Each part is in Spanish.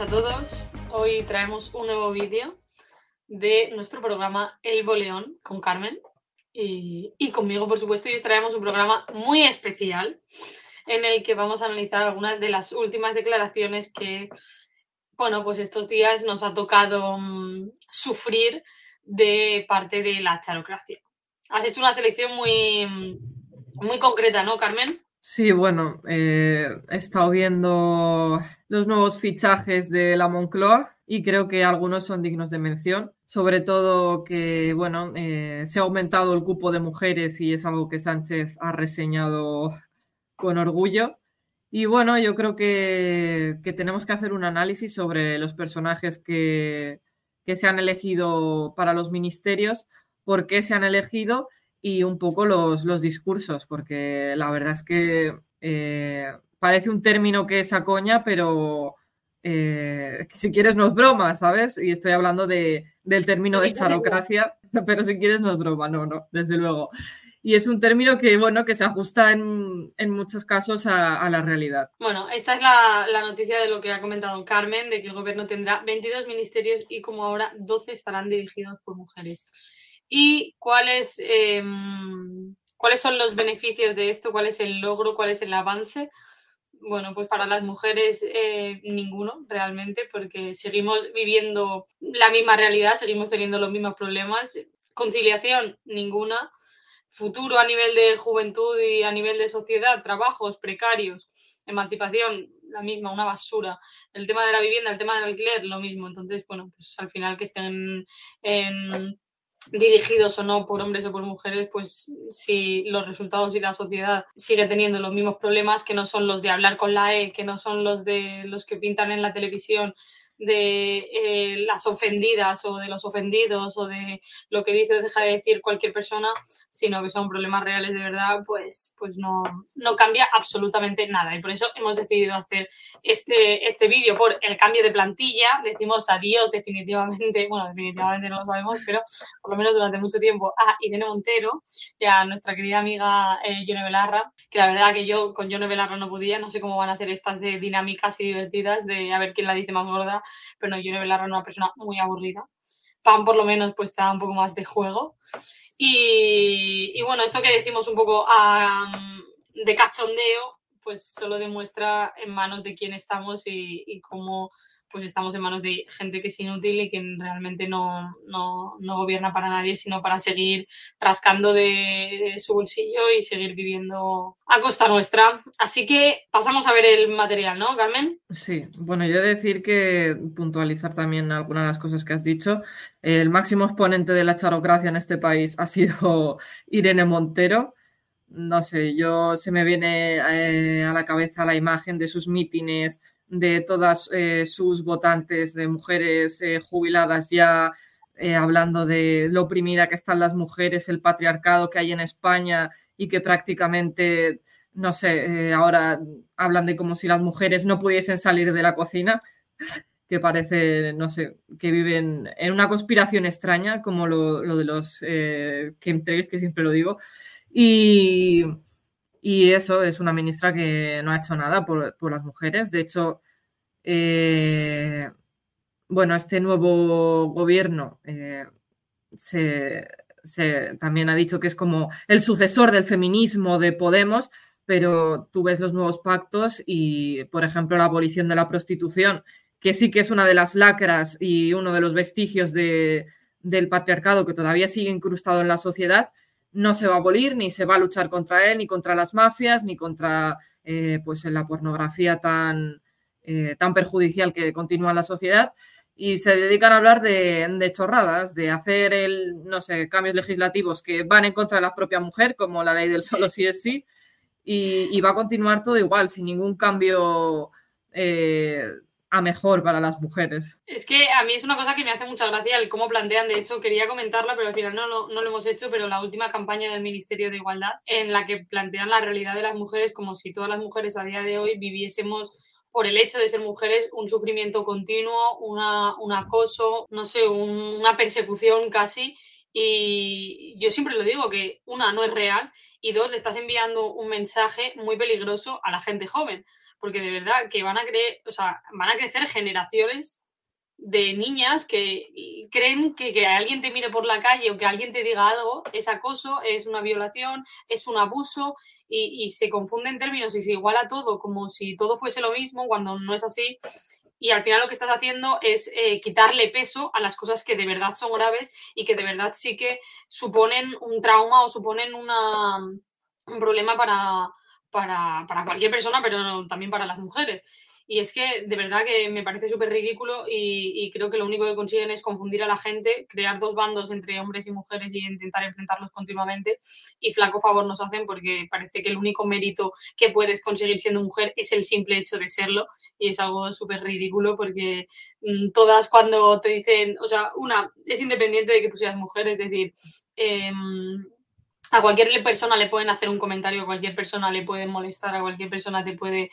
A todos. Hoy traemos un nuevo vídeo de nuestro programa El Boleón con Carmen y, conmigo, por supuesto. Y os traemos un programa muy especial en el que vamos a analizar algunas de las últimas declaraciones que, bueno, pues estos días nos ha tocado mm, sufrir de parte de la charocracia. Has hecho una selección muy, muy concreta, ¿no, Carmen? Sí, bueno, eh, he estado viendo los nuevos fichajes de la Moncloa y creo que algunos son dignos de mención. Sobre todo que, bueno, eh, se ha aumentado el cupo de mujeres y es algo que Sánchez ha reseñado con orgullo. Y bueno, yo creo que, que tenemos que hacer un análisis sobre los personajes que, que se han elegido para los ministerios, por qué se han elegido y un poco los, los discursos, porque la verdad es que eh, parece un término que es a coña, pero eh, si quieres no es broma, ¿sabes? Y estoy hablando de, del término de charocracia, pero si quieres no es broma, no, no, desde luego. Y es un término que, bueno, que se ajusta en, en muchos casos a, a, la realidad. Bueno, esta es la, la, noticia de lo que ha comentado Carmen, de que el gobierno tendrá 22 ministerios y como ahora 12 estarán dirigidos por mujeres y cuáles, eh, cuáles son los beneficios de esto, cuál es el logro, cuál es el avance. Bueno, pues para las mujeres eh, ninguno realmente, porque seguimos viviendo la misma realidad, seguimos teniendo los mismos problemas. Conciliación, ninguna. Futuro a nivel de juventud y a nivel de sociedad, trabajos precarios, emancipación, la misma, una basura. El tema de la vivienda, el tema del alquiler, lo mismo. Entonces, bueno, pues al final que estén en dirigidos o no por hombres o por mujeres, pues si los resultados y la sociedad sigue teniendo los mismos problemas que no son los de hablar con la E, que no son los de los que pintan en la televisión de eh, las ofendidas o de los ofendidos o de lo que dice o deja de decir cualquier persona, sino que son problemas reales de verdad, pues, pues no, no cambia absolutamente nada. Y por eso hemos decidido hacer este, este vídeo por el cambio de plantilla. Decimos adiós definitivamente, bueno, definitivamente no lo sabemos, pero por lo menos durante mucho tiempo a Irene Montero y a nuestra querida amiga eh, Yone Belarra, que la verdad que yo con Yone Belarra no podía, no sé cómo van a ser estas de dinámicas y divertidas de a ver quién la dice más gorda pero no, Yone Belarra era una persona muy aburrida. Pam, por lo menos, pues está un poco más de juego. Y, bueno, esto que decimos un poco um, de cachondeo, pues solo demuestra en manos de quién estamos y cómo pues estamos en manos de gente que es inútil y que realmente no, no, no, gobierna para nadie, sino para seguir rascando de su bolsillo y seguir viviendo a costa nuestra. Así que pasamos a ver el material, ¿no, Carmen? Sí, bueno, yo he de decir que puntualizar también algunas de las cosas que has dicho. El máximo exponente de la charocracia en este país ha sido Irene Montero no sé, yo se me viene eh, a la cabeza la imagen de sus mítines de todas eh, sus votantes, de mujeres eh, jubiladas ya eh, hablando de lo oprimida que están las mujeres, el patriarcado que hay en España y que prácticamente, no sé, ahora hablan de como si las mujeres no pudiesen salir de la cocina, que parece, no sé, que viven en una conspiración extraña, como lo, lo de los chemtrails, que siempre lo digo. Y, y eso es una ministra que no ha hecho nada por, por las mujeres. De hecho, eh, bueno, este nuevo gobierno eh, se, también ha dicho que es como el sucesor del feminismo de Podemos, pero tú ves los nuevos pactos y, por ejemplo, la abolición de la prostitución, que sí que es una de las lacras y uno de los vestigios de, del patriarcado que todavía sigue incrustado en la sociedad, no se va a abolir, ni se va a luchar contra él, ni contra las mafias, ni contra eh, pues la pornografía tan, eh, tan perjudicial que continúa en la sociedad. Y se dedican a hablar de, chorradas, de hacer el, no sé, cambios legislativos que van en contra de la propia mujer, como la ley del solo sí es sí, y, va a continuar todo igual, sin ningún cambio eh, a mejor para las mujeres. Es que a mí es una cosa que me hace mucha gracia el cómo plantean, de hecho quería comentarla, pero al final no, lo hemos hecho, pero la última campaña del Ministerio de Igualdad en la que plantean la realidad de las mujeres como si todas las mujeres a día de hoy viviésemos por el hecho de ser mujeres un sufrimiento continuo, una, un acoso, no sé, una persecución casi. Y yo siempre lo digo que una no es real y dos le estás enviando un mensaje muy peligroso a la gente joven porque de verdad que van a creer, o sea, van a crecer generaciones de niñas que creen que que alguien te mire por la calle o que alguien te diga algo es acoso, es una violación, es un abuso y, se confunden términos y se iguala todo como si todo fuese lo mismo cuando no es así. Y al final lo que estás haciendo es eh, quitarle peso a las cosas que de verdad son graves y que de verdad sí que suponen un trauma o suponen una, un problema para, para, para cualquier persona, pero también para las mujeres. Y es que de verdad que me parece súper ridículo y, creo que lo único que consiguen es confundir a la gente, crear dos bandos entre hombres y mujeres y intentar enfrentarlos continuamente. Y flaco favor nos hacen porque parece que el único mérito que puedes conseguir siendo mujer es el simple hecho de serlo. Y es algo súper ridículo porque mm, todas cuando te dicen, o sea, una, es independiente de que tú seas mujer, es decir, eh, a cualquier persona le pueden hacer un comentario, a cualquier persona le pueden molestar, a cualquier persona te puede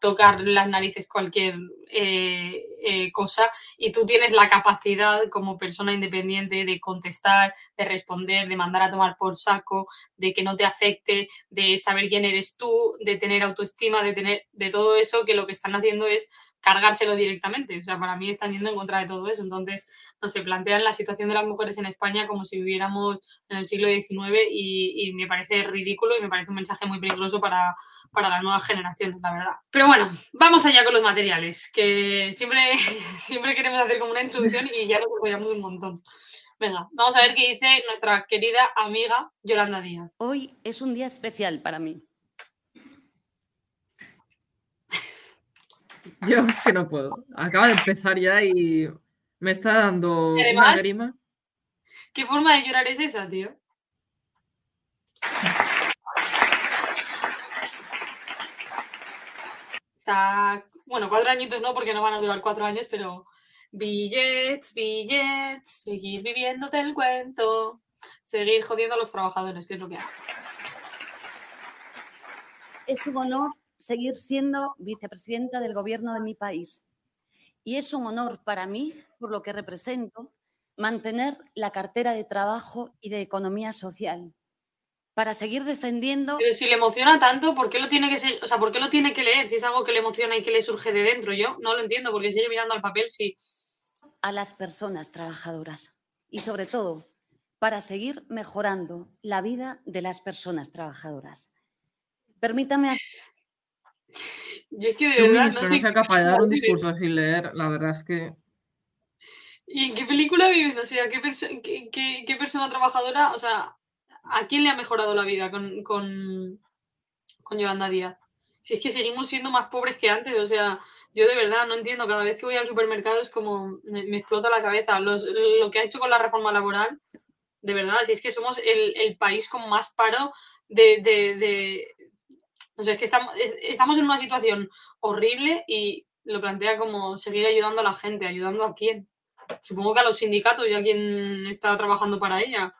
tocar las narices cualquier eh, eh, cosa. Y tú tienes la capacidad como persona independiente de contestar, de responder, de mandar a tomar por saco, de que no te afecte, de saber quién eres tú, de tener autoestima, de tener de todo eso que lo que están haciendo es cargárselo directamente. O sea, para mí están yendo en contra de todo eso. Entonces, no plantean la situación de las mujeres en España como si viviéramos en el siglo XIX y, me parece ridículo y me parece un mensaje muy peligroso para, para las nuevas generaciones, la verdad. Pero bueno, vamos allá con los materiales, que siempre, siempre queremos hacer como una introducción y ya nos apoyamos un montón. Venga, vamos a ver qué dice nuestra querida amiga Yolanda Díaz. Hoy es un día especial para mí. Yo es que no puedo. Acaba de empezar ya y me está dando una grima. ¿Qué forma de llorar es esa, tío? Está. Bueno, cuatro añitos no, porque no van a durar cuatro años, pero. Billets, billets, seguir viviéndote el cuento, seguir jodiendo a los trabajadores, que es lo que hay. Es un honor seguir siendo vicepresidenta del gobierno de mi país. Y es un honor para mí, por lo que represento, mantener la cartera de trabajo y de economía social para seguir defendiendo. Pero si le emociona tanto, ¿por qué lo tiene que ser, o sea, ¿por qué lo tiene que leer si es algo que le emociona y que le surge de dentro? Yo no lo entiendo porque sigue mirando al papel sí. A las personas trabajadoras y sobre todo para seguir mejorando la vida de las personas trabajadoras. Permítame yo es que de verdad no, sé capaz de dar un discurso sin leer, la verdad es que. ¿Y en qué película vives? O sea, ¿qué, qué, persona trabajadora, o sea, a quién le ha mejorado la vida con, con, con Yolanda Díaz? Si es que seguimos siendo más pobres que antes, o sea, yo de verdad no entiendo, cada vez que voy al supermercado es como me, explota la cabeza. lo que ha hecho con la reforma laboral, de verdad, si es que somos el, país con más paro de, o sea, es que estamos, estamos en una situación horrible y lo plantea como seguir ayudando a la gente. ¿Ayudando a quién? Supongo que a los sindicatos y a quien está trabajando para ella.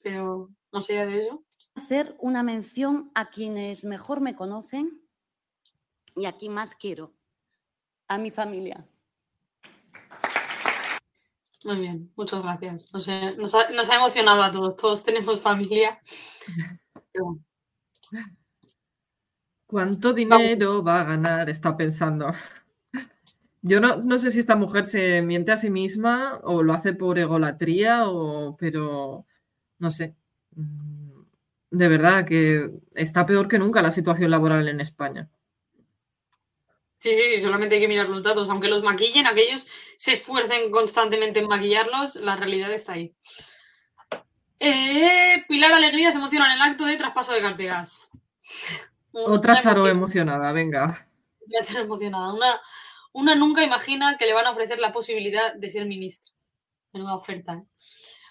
Pero no sé de eso. Hacer una mención a quienes mejor me conocen y a quien más quiero. A mi familia. Muy bien, muchas gracias. nos, ha, nos, ha, emocionado a todos. Todos tenemos familia. Pero ¿Cuánto dinero va a ganar? Está pensando. Yo no, sé si esta mujer se miente a sí misma o lo hace por egolatría, o, pero no sé. Mm, de verdad que está peor que nunca la situación laboral en España. Sí, sí, sí, solamente hay que mirar los datos. Aunque los maquillen, aquellos se esfuercen constantemente en maquillarlos, la realidad está ahí. Eh, Pilar Alegría se emociona en el acto de traspaso de carteras. Otra Charo emocionada, venga. Otra Charo emocionada. Una, una nunca imagina que le van a ofrecer la posibilidad de ser ministra. Menuda oferta. ¿eh?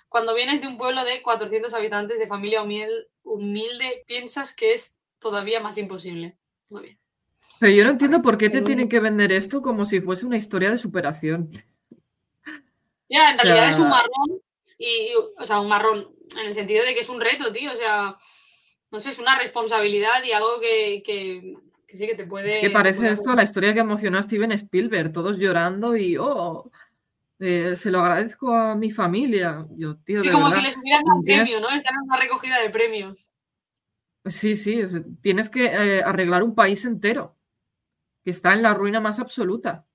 Cuando vienes de un pueblo de 400 habitantes, de familia humilde, piensas que es todavía más imposible. Muy bien. Pero yo no entiendo por qué te tienen que vender esto como si fuese una historia de superación. Ya, en realidad es un marrón, y, o sea, un marrón, en el sentido de que es un reto, tío, o sea, no sé, es una responsabilidad y algo que, sí que te puede... Es que parece esto la historia que emocionó a Steven Spielberg, todos llorando y, oh, eh, se lo agradezco a mi familia. Yo, tío, sí, como si les hubieran dado un premio, ¿no? Están en una recogida de premios. Sí, sí, tienes que eh, arreglar un país entero que está en la ruina más absoluta.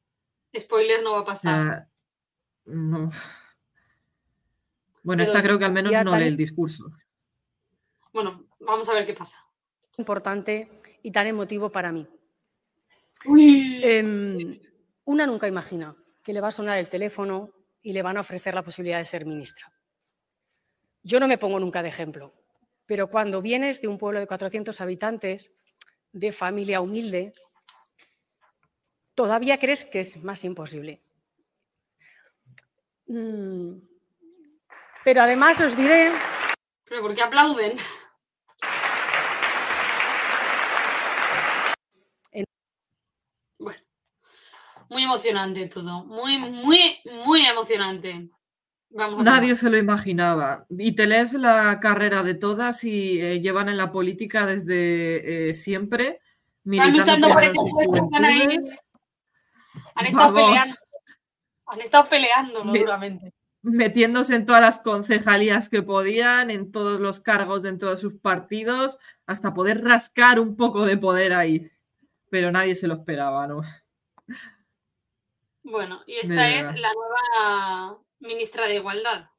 Spoiler, no va a pasar. no. Bueno, esta creo que al menos no lee el discurso. Bueno, vamos a ver qué pasa. Importante y tan emotivo para mí. Em, una nunca imagina que le va a sonar el teléfono y le van a ofrecer la posibilidad de ser ministra. Yo no me pongo nunca de ejemplo, pero cuando vienes de un pueblo de 400 habitantes, de familia humilde, todavía crees que es más imposible. Mm, pero además os diré... ¿Pero por qué aplauden? Muy emocionante todo. Muy, muy, muy emocionante. Nadie se lo imaginaba. Y te lees la carrera de todas y eh, llevan en la política desde eh, siempre. Están luchando por ese puesto, están ahí. Han estado peleando. Han estado peleando, ¿no? Duramente. Metiéndose en todas las concejalías que podían, en todos los cargos dentro de sus partidos, hasta poder rascar un poco de poder ahí. Pero nadie se lo esperaba, ¿no? Bueno, y esta es la nueva ministra de Igualdad,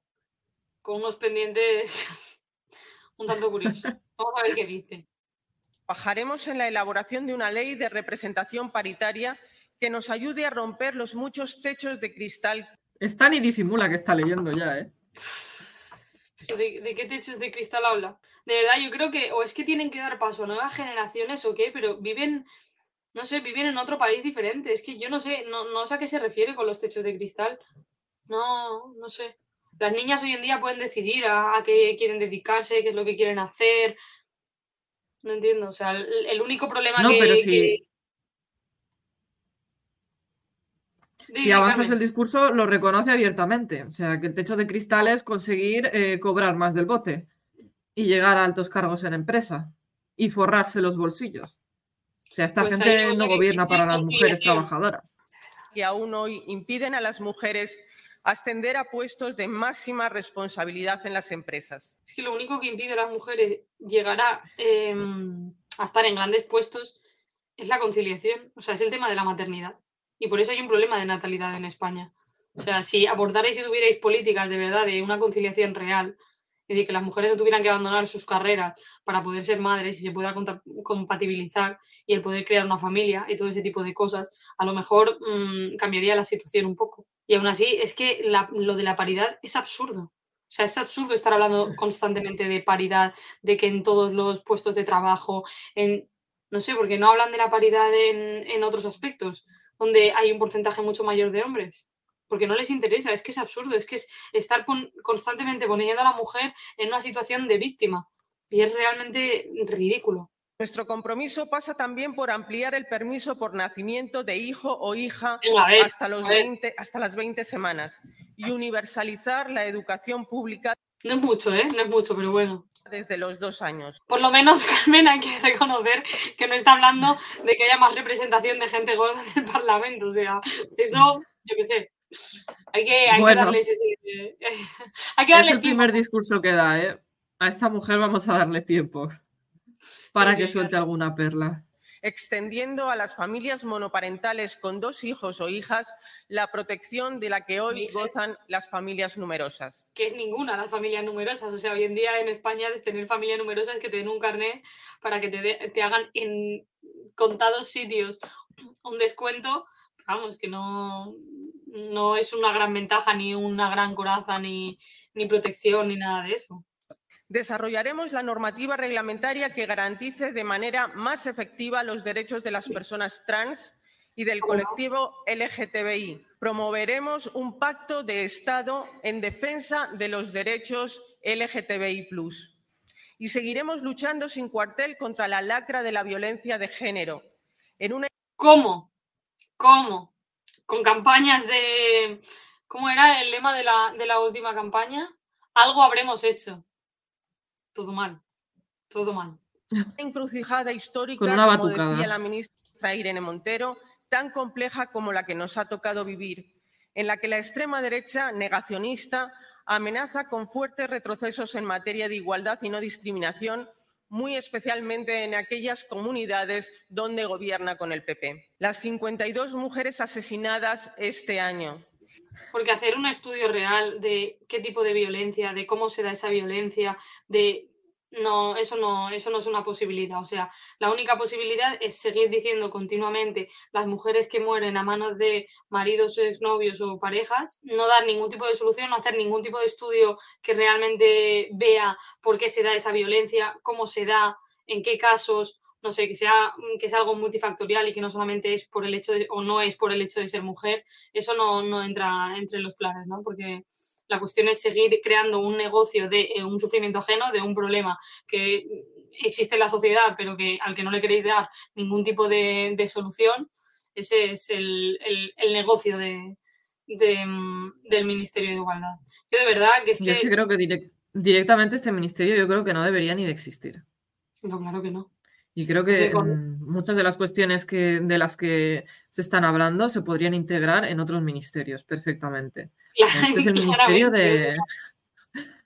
con unos pendientes un tanto curiosos. Vamos a ver qué dice. Trabajaremos en la elaboración de una ley de representación paritaria que nos ayude a romper los muchos techos de cristal. Está ni disimula que está leyendo ya, ¿eh? ¿De, qué techos de cristal habla? De verdad, yo creo que o es que tienen que dar paso a nuevas generaciones o qué, pero viven, no sé, viven en otro país diferente. Es que yo no sé, no, no sé a qué se refiere con los techos de cristal. No, no sé. Las niñas hoy en día pueden decidir a, qué quieren dedicarse, qué es lo que quieren hacer. No entiendo. O sea, el, único problema que, si avanzas el discurso, lo reconoce abiertamente. O sea, que el techo de cristal es conseguir eh, cobrar más del bote y llegar a altos cargos en empresa y forrarse los bolsillos. O sea, esta pues gente no gobierna para las mujeres trabajadoras. Y aún hoy impiden a las mujeres ascender a puestos de máxima responsabilidad en las empresas. Es que lo único que impide a las mujeres llegar a, em, a estar en grandes puestos es la conciliación, o sea, es el tema de la maternidad. Y por eso hay un problema de natalidad en España. O sea, si abordarais y tuvierais políticas de verdad de una conciliación real, es decir, que las mujeres no tuvieran que abandonar sus carreras para poder ser madres y se pueda compatibilizar y el poder crear una familia y todo ese tipo de cosas, a lo mejor mm, cambiaría la situación un poco. Y aún así, es que lo de la paridad es absurdo. O sea, es absurdo estar hablando constantemente de paridad, de que en todos los puestos de trabajo, en, no sé, porque no hablan de la paridad en, en otros aspectos donde hay un porcentaje mucho mayor de hombres. Porque no les interesa, es que es absurdo, es que es estar constantemente poniendo a la mujer en una situación de víctima. Y es realmente ridículo. Nuestro compromiso pasa también por ampliar el permiso por nacimiento de hijo o hija hasta, los 20, hasta las 20 semanas y universalizar la educación pública. No es mucho, ¿eh? No es mucho, pero bueno desde los dos años. Por lo menos, Carmen, hay que reconocer que no está hablando de que haya más representación de gente gorda en el Parlamento. O sea, eso, yo qué sé. Hay que, hay que darles ese. hay que darles es el primer discurso que da, ¿eh? A esta mujer vamos a darle tiempo para que suelte alguna perla extendiendo a las familias monoparentales con dos hijos o hijas la protección de la que hoy gozan las familias numerosas. Que es ninguna las familias numerosas. O sea, hoy en día en España tener familias numerosas es que te den un carnet para que te, te hagan en contados sitios un descuento. Vamos, que no, no es una gran ventaja, ni una gran coraza, ni, ni protección, ni nada de eso. Desarrollaremos la normativa reglamentaria que garantice de manera más efectiva los derechos de las personas trans y del colectivo LGTBI. Promoveremos un pacto de Estado en defensa de los derechos LGTBI y seguiremos luchando sin cuartel contra la lacra de la violencia de género. En una... ¿Cómo? ¿Cómo? Con campañas de... ¿Cómo era el lema de la, de la última campaña? Algo habremos hecho. Todo mal. Todo mal. encrucijada histórica, Con una como decía la ministra Irene Montero, tan compleja como la que nos ha tocado vivir, en la que la extrema derecha negacionista amenaza con fuertes retrocesos en materia de igualdad y no discriminación, muy especialmente en aquellas comunidades donde gobierna con el PP. Las 52 mujeres asesinadas este año, Porque hacer un estudio real de qué tipo de violencia, de cómo se da esa violencia, de no, eso no, eso no es una posibilidad. O sea, la única posibilidad es seguir diciendo continuamente las mujeres que mueren a manos de maridos, exnovios o parejas, no dar ningún tipo de solución, no hacer ningún tipo de estudio que realmente vea por qué se da esa violencia, cómo se da, en qué casos, no sé, que sea, que sea algo multifactorial y que no solamente es por el hecho de, o no es por el hecho de ser mujer, eso no, no entra entre los planes, ¿no? Porque la cuestión es seguir creando un negocio de eh, un sufrimiento ajeno, de un problema que existe en la sociedad, pero que al que no le queréis dar ningún tipo de, de solución. Ese es el, el- el negocio de, de, mm, del Ministerio de Igualdad. Yo de verdad que es Yo es que... creo que direc- directamente este ministerio yo creo que no debería ni de existir. No, claro que no. Y creo Sí, que con- muchas de las cuestiones que, de las que se están hablando se podrían integrar en otros ministerios perfectamente. Este es el ministerio de,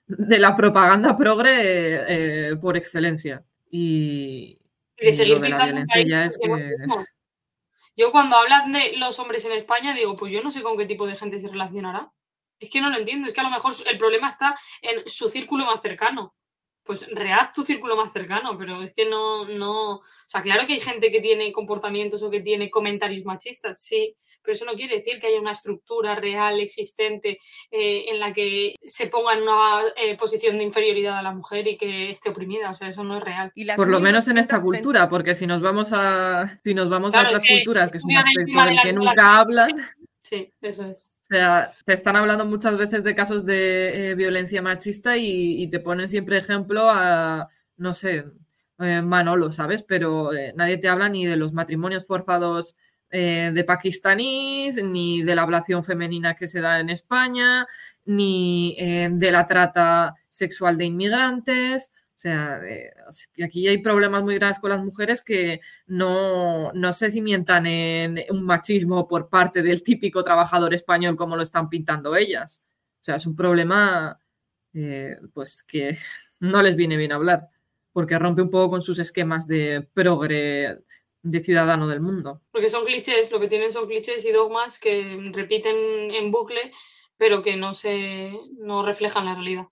de la propaganda progre eh, por excelencia. Y, Y de y seguir de la violencia ya es que... mismo. Yo cuando hablan de los hombres en España digo, pues yo no sé con qué tipo de gente se relacionará. Es que no lo entiendo, es que a lo mejor el problema está en su círculo más cercano. Pues read tu círculo más cercano, pero es que no, no, o sea, claro que hay gente que tiene comportamientos o que tiene comentarios machistas, sí, pero eso no quiere decir que haya una estructura real existente eh, en la que se ponga en una eh, posición de inferioridad a la mujer y que esté oprimida, o sea, eso no es real. y Por lo menos en esta 1.230 cultura, porque si nos vamos a, si nos vamos a Claro, otras que culturas, que es un aspecto de del la que nunca hablan, Sí, eso es. O sea, te están hablando muchas veces de casos de eh, violencia machista y, y te ponen siempre ejemplo a, no sé, eh, Manolo, ¿sabes? Pero eh, nadie te habla ni de los matrimonios forzados eh, de pakistaníes, ni de la ablación femenina que se da en España, ni de la trata sexual de inmigrantes. O sea, eh, aquí hay problemas muy graves con las mujeres que no, no se cimientan en un machismo por parte del típico trabajador español como lo están pintando ellas. O sea, es un problema eh, pues que no les viene bien hablar, porque rompe un poco con sus esquemas de progre de ciudadano del mundo. Porque son clichés, lo que tienen son clichés y dogmas que repiten en bucle, pero que no se no reflejan la realidad.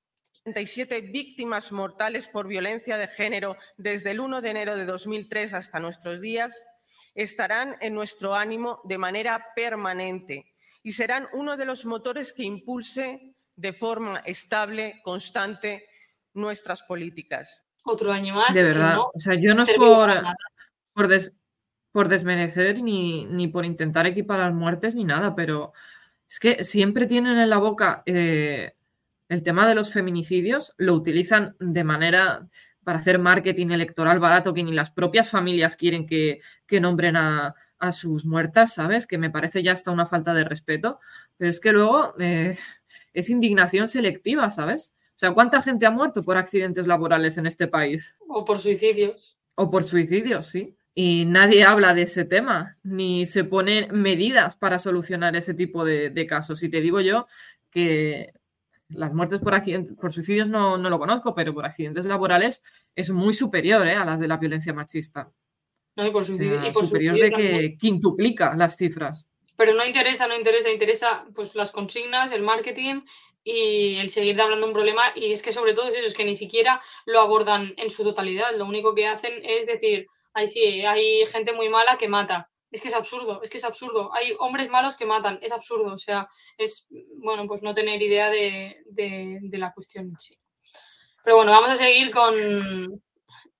37 víctimas mortales por violencia de género desde el 1 de enero de 2003 hasta nuestros días estarán en nuestro ánimo de manera permanente y serán uno de los motores que impulse de forma estable, constante, nuestras políticas. Otro año más. De verdad. no O sea, yo no es por, por, des- por desmerecer ni, ni por intentar equiparar muertes ni nada, pero es que siempre tienen en la boca eh, el tema de los feminicidios, lo utilizan de manera para hacer marketing electoral barato que ni las propias familias quieren que, que nombren a, a sus muertas, ¿sabes? Que me parece ya hasta una falta de respeto, pero es que luego eh, es indignación selectiva, ¿sabes? O sea, ¿cuánta gente ha muerto por accidentes laborales en este país? O por suicidios. O por suicidio, sí. Y nadie habla de ese tema, ni se ponen medidas para solucionar ese tipo de, de casos. Y te digo yo que las muertes por, accidentes, por suicidios no, no lo conozco, pero por accidentes laborales es muy superior ¿eh? a las de la violencia machista. ¿no? Y por O suicidio, sea, y por superior suicidio de también. que quintuplica las cifras. Pero no interesa, no interesa, interesa pues las consignas, el marketing y el seguir hablando de un problema. Y es que sobre todo es eso, es que ni siquiera lo abordan en su totalidad. Lo único que hacen es decir, ay sí, hay gente muy mala que mata. Es que es absurdo, es que es absurdo. Hay hombres malos que matan, es absurdo. O sea, es, bueno, pues no tener idea de, de, de la cuestión en sí. Pero bueno, vamos a seguir con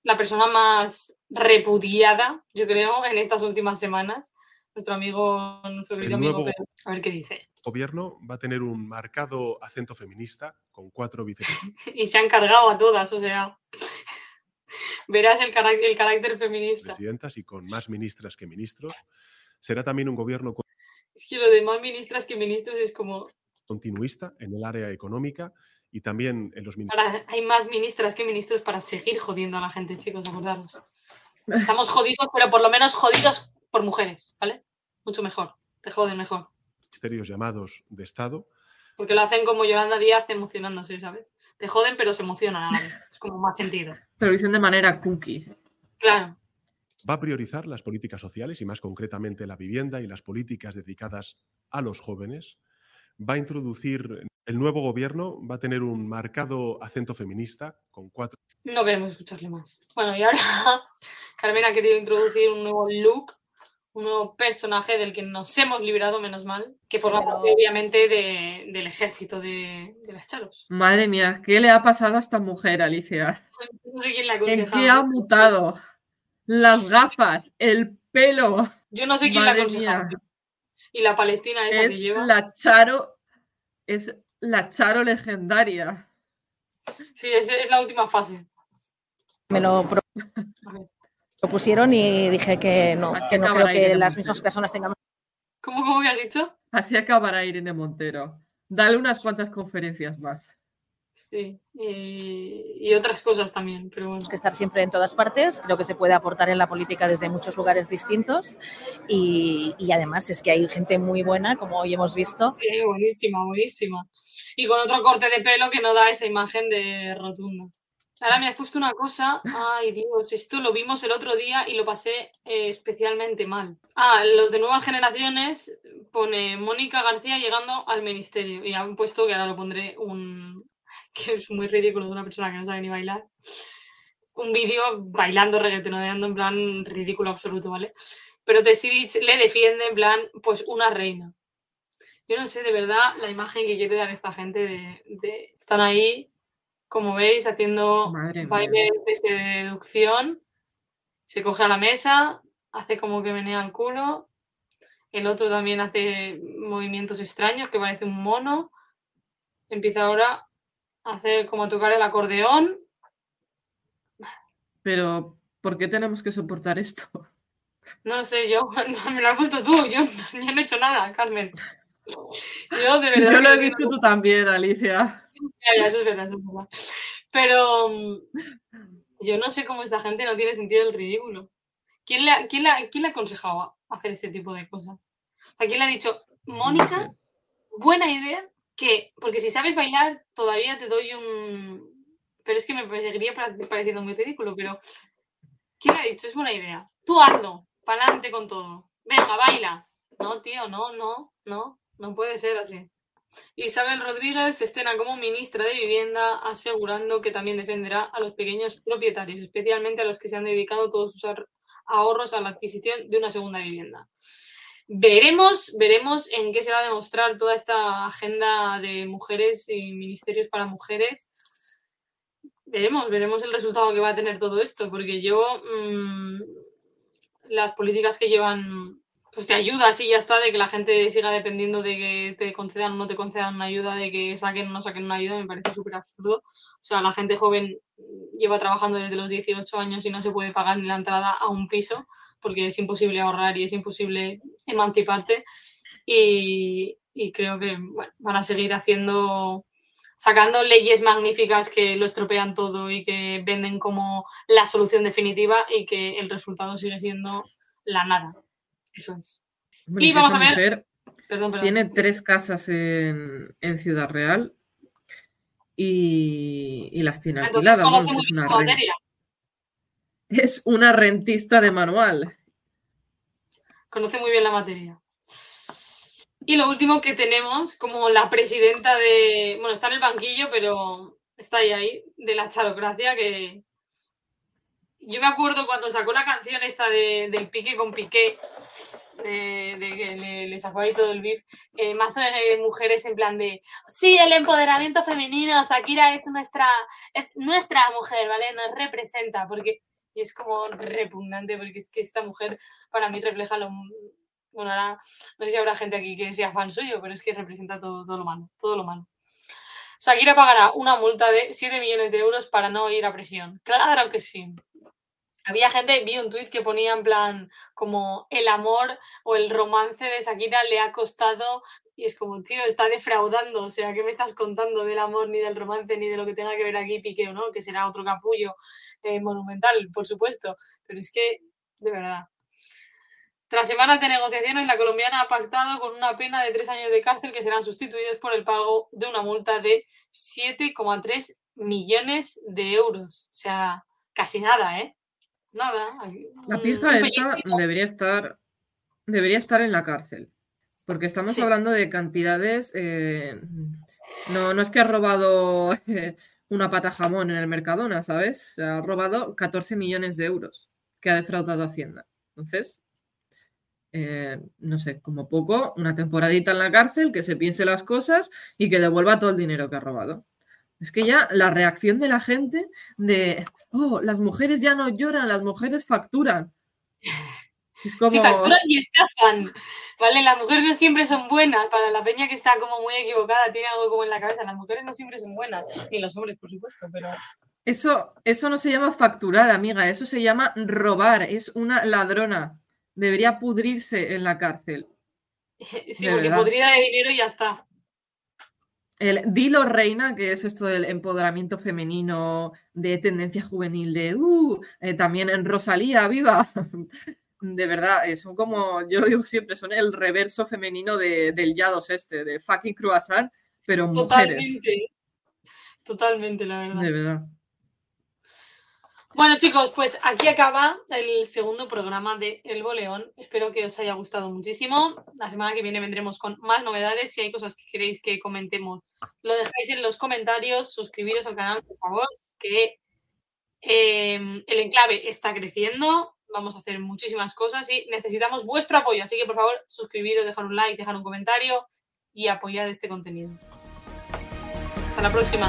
la persona más repudiada, yo creo, en estas últimas semanas. Nuestro amigo, nuestro querido amigo Pedro. A ver qué dice. gobierno va a tener un marcado acento feminista con cuatro vicepresidentes. Y se han cargado a todas, o sea. Verás el, carácter, el carácter feminista. presidentas y con más ministras que ministros. Será también un gobierno Es que lo de más ministras que ministros es como. continuista en el área económica y también en los Ahora hay más ministras que ministros para seguir jodiendo a la gente, chicos, acordaros. Estamos jodidos, pero por lo menos jodidos por mujeres, ¿vale? Mucho mejor. Te joden mejor. ministerios llamados de Estado. Porque lo hacen como Yolanda Díaz emocionándose, ¿sabes? Te joden, pero se emocionan. Es como más sentido. Te lo dicen de manera cookie. Claro. Va a priorizar las políticas sociales y más concretamente la vivienda y las políticas dedicadas a los jóvenes. Va a introducir el nuevo gobierno, va a tener un marcado acento feminista con cuatro. No queremos escucharle más. Bueno, y ahora Carmen ha querido introducir un nuevo look, un nuevo personaje del que nos hemos librado, menos mal, que forma Pero- parte, obviamente, de- del ejército de, de las Charos. Madre mía, ¿qué le ha pasado a esta mujer, Alicia? No sé quién la ha ¿En qué ha mutado? Las gafas, el pelo. Yo no sé quién la aconsejado. mía. Y la palestina esa que Es lleva. la Charo, es la Charo legendaria. Sí, es, es la última fase. me lo A ver. Propusieron y dije que no, Así que no creo que Irene las Montero. mismas personas tengan ¿Cómo, cómo que has dicho? Así acabará Irene Montero. Dale unas cuantas conferencias más. Sí. Y, y otras cosas también, pero bueno. que estar siempre en todas partes. Creo que se puede aportar en la política desde muchos lugares distintos y, y además es que hay gente muy buena, como hoy hemos visto, Sí, buenísima, buenísima. Y con otro corte de pelo que no da esa imagen de rotunda. Ahora me has puesto una cosa. Ay, Dios, esto lo vimos el otro día y lo pasé eh, especialmente mal. Ah, los de nuevas generaciones pone Mónica García llegando al ministerio. Y han puesto, que ahora lo pondré, un. que es muy ridículo de una persona que no sabe ni bailar. Un vídeo bailando, reggaetoneando, en plan ridículo absoluto, ¿vale? Pero Tesivich le defiende en plan, pues una reina. Yo no sé de verdad la imagen que quiere dar esta gente de- están ahí, como veis, haciendo bailes de seducción. Se coge a la mesa, hace como que menea el culo. El otro también hace movimientos extraños, que parece un mono. Empieza ahora a hacer como a tocar el acordeón. Pero, ¿por qué tenemos que soportar esto? No lo sé, yo me lo has puesto tú, yo, yo no he hecho nada, Carmen. Yo de yo lo he no- visto tú también, Alicia. Ya, ya, eso es verdad, eso es verdad. Pero mm, yo no sé cómo esta gente no tiene sentido el ridículo. ¿Quién le, ha- quién le ha- quién le ha aconsejado hacer este tipo de cosas? O sea, ¿quién le ha dicho, Mónica, sé. buena idea, que, porque si sabes bailar, todavía te doy un... Pero es que me seguiría pare- pareciendo muy ridículo, pero ¿quién le ha dicho? Es buena idea. Tú hazlo, para adelante con todo. Venga, baila. No, tío, no, no, no, no puede ser así. Isabel Rodríguez se estrena como ministra de Vivienda, asegurando que también defenderá a los pequeños propietarios, especialmente a los que se han dedicado todos sus ahor- ahorros a la adquisición de una segunda vivienda. Veremos, veremos en qué se va a demostrar toda esta agenda de mujeres y ministerios para mujeres. Veremos, veremos el resultado que va a tener todo esto, porque yo mm, las políticas que llevan pues te ayuda así ya está de que la gente siga dependiendo de que te concedan o no te concedan una ayuda, de que saquen o no saquen una ayuda, me parece súper absurdo. O sea, la gente joven lleva trabajando desde los 18 años y no se puede pagar ni la entrada a un piso porque es imposible ahorrar y es imposible emanciparte. Y, creo que bueno, van a seguir haciendo, sacando leyes magníficas que lo estropean todo y que venden como la solución definitiva y que el resultado sigue siendo la nada. Eso es. Y vamos esa a ver- mujer Perdón, perdón. tiene tres casas en, en Ciudad Real y, y las tiene alquiladas. vamos, una es una rentista de manual. Conoce muy bien la materia. Y lo último que tenemos, como la presidenta de. Bueno, está en el banquillo, pero está ahí, ahí, de la charocracia, que. Yo me acuerdo cuando sacó la canción esta de, del pique con piqué, de, que le, sacó ahí todo el beef, eh, mazo de mujeres en plan de. Sí, el empoderamiento femenino, Shakira es nuestra, es nuestra mujer, ¿vale? Nos representa, porque. Y es como repugnante, porque es que esta mujer para mí refleja lo. Bueno, ahora no sé si habrá gente aquí que sea fan suyo, pero es que representa todo, todo lo malo, todo lo malo. Shakira pagará una multa de 7 millones de euros para no ir a prisión. Claro que sí. Había gente, vi un tuit que ponía en plan como el amor o el romance de Shakira le ha costado y es como, tío, está defraudando, o sea, ¿qué me estás contando del amor, ni del romance, ni de lo que tenga que ver aquí Piqué o no? Que será otro capullo eh, monumental, por supuesto, pero es que, de verdad. Tras semanas de negociaciones, la colombiana ha pactado con una pena de tres años de cárcel que serán sustituidos por el pago de una multa de 7,3 millones de euros. O sea, casi nada, ¿eh? Nada. La pija esta debería estar, debería estar en la cárcel. Porque estamos hablando de cantidades. Eh, no, no es que ha robado una pata jamón en el Mercadona, ¿sabes? Ha robado 14 millones de euros que ha defraudado Hacienda. Entonces, eh, no sé, como poco, una temporadita en la cárcel, que se piense las cosas y que devuelva todo el dinero que ha robado. Es que ya la reacción de la gente de, oh, las mujeres ya no lloran, las mujeres facturan. Es como... facturan y estafan. ¿Vale? Las mujeres no siempre son buenas. Para la peña que está como muy equivocada, tiene algo como en la cabeza. Las mujeres no siempre son buenas. Ni los hombres, por supuesto, pero. Eso, eso no se llama facturar, amiga. Eso se llama robar. Es una ladrona. Debería pudrirse en la cárcel. Sí, porque podrida de dinero y ya está. El Dilo Reina, que es esto del empoderamiento femenino, de tendencia juvenil, de uh, eh, también en Rosalía, viva. de verdad, eh, son como, yo lo digo siempre, son el reverso femenino de, del Yados este, de fucking croissant, pero mujeres. Totalmente, totalmente, la verdad. De verdad. Bueno, chicos, pues aquí acaba el segundo programa de El Boleón. Espero que os haya gustado muchísimo. La semana que viene vendremos con más novedades. Si hay cosas que queréis que comentemos, lo dejáis en los comentarios. Suscribiros al canal, por favor, que eh, el enclave está creciendo vamos a hacer muchísimas cosas y necesitamos vuestro apoyo. Así que por favor, suscribiros, dejar un like, dejar un comentario y apoyar este contenido. Hasta la próxima.